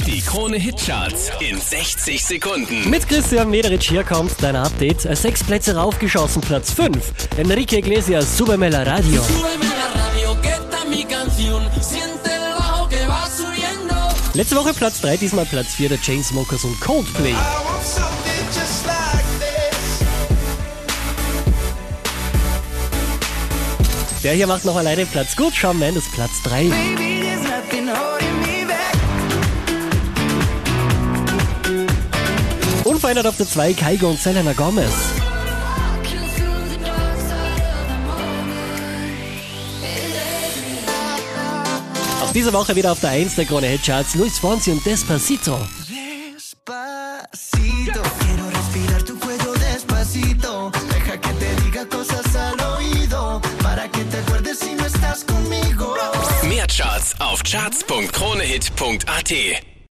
Die Krone Hitcharts in 60 Sekunden. Mit Christian Mederich hier kommt dein Update. Sechs Plätze raufgeschossen, Platz 5. Enrique Iglesias, Súbeme la Radio. Letzte Woche Platz 3, diesmal Platz 4 der Chainsmokers und Coldplay. Der hier macht noch alleine Platz gut. Shawn Mendes Platz 3. Baby, Unverändert auf der 2 Kaigo und Selena Gomez. Auch diese Woche wieder auf der 1 der Krone Hitcharts Luis Fonsi und Despacito. Despacito, quiero respirar tu cuello despacito. Deja que te diga cosas al oído, para que te acuerdes si no estás conmigo. Mehr Charts auf charts.kronehit.at.